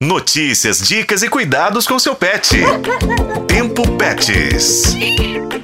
Notícias, dicas e cuidados com seu pet. Tempo Pets.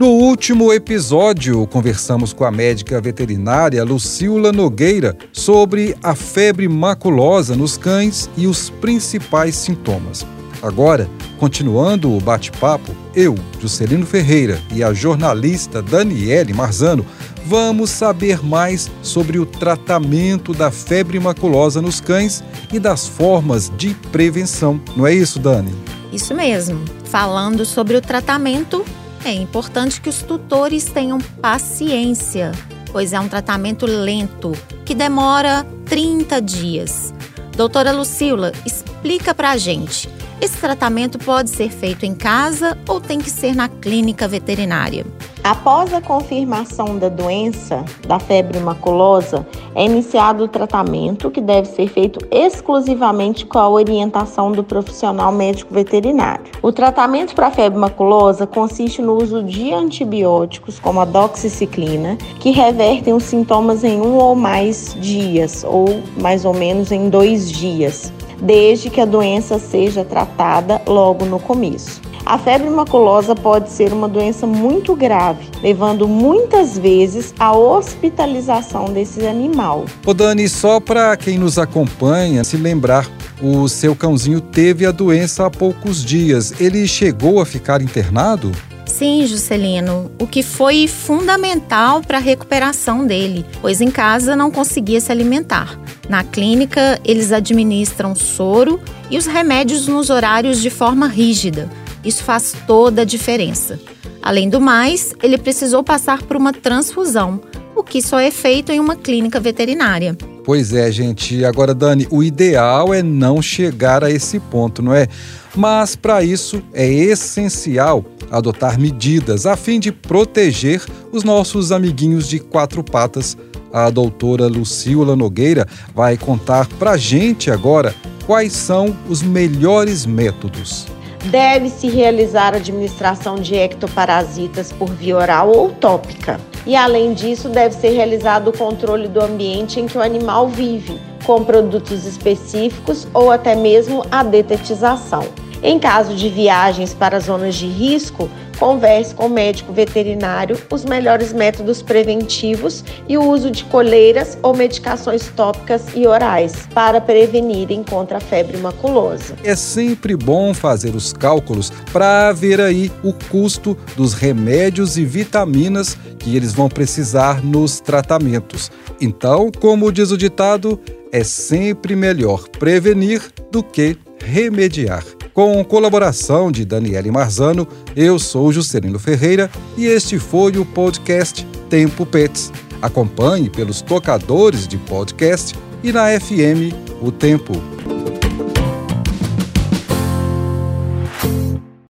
No último episódio, conversamos com a médica veterinária Lucila Nogueira sobre a febre maculosa nos cães e os principais sintomas. Agora, continuando o bate-papo, eu, Juscelino Ferreira e a jornalista Daniele Marzano vamos saber mais sobre o tratamento da febre maculosa nos cães e das formas de prevenção. Não é isso, Dani? Isso mesmo. Falando sobre o tratamento, é importante que os tutores tenham paciência, pois é um tratamento lento que demora 30 dias. Doutora Lucila, explica pra gente. Esse tratamento pode ser feito em casa ou tem que ser na clínica veterinária? Após a confirmação da doença da febre maculosa, é iniciado o tratamento que deve ser feito exclusivamente com a orientação do profissional médico veterinário. O tratamento para a febre maculosa consiste no uso de antibióticos, como a doxiciclina, que revertem os sintomas em um ou mais dias, ou mais ou menos em dois dias, desde que a doença seja tratada logo no começo. A febre maculosa pode ser uma doença muito grave, levando muitas vezes à hospitalização desse animal. Ô Dani, só para quem nos acompanha se lembrar, o seu cãozinho teve a doença há poucos dias. Ele chegou a ficar internado? Sim, Juscelino, o que foi fundamental para a recuperação dele, pois em casa não conseguia se alimentar. Na clínica, eles administram soro e os remédios nos horários de forma rígida isso faz toda a diferença. Além do mais, ele precisou passar por uma transfusão, o que só é feito em uma clínica veterinária. Pois é, gente. Agora, Dani, o ideal é não chegar a esse ponto, não é? Mas para isso é essencial adotar medidas a fim de proteger os nossos amiguinhos de quatro patas. A doutora Lucila Nogueira vai contar para gente agora quais são os melhores métodos. Deve-se realizar a administração de ectoparasitas por via oral ou tópica. E além disso, deve ser realizado o controle do ambiente em que o animal vive, com produtos específicos ou até mesmo a detetização. Em caso de viagens para zonas de risco, converse com o médico veterinário os melhores métodos preventivos e o uso de coleiras ou medicações tópicas e orais para prevenirem contra a febre maculosa. É sempre bom fazer os cálculos para ver aí o custo dos remédios e vitaminas que eles vão precisar nos tratamentos. Então, como diz o ditado, é sempre melhor prevenir do que remediar. Com colaboração de Daniele Marzano, eu sou Juscelino Ferreira e este foi o podcast Tempo Pets. Acompanhe pelos tocadores de podcast e na FM O Tempo.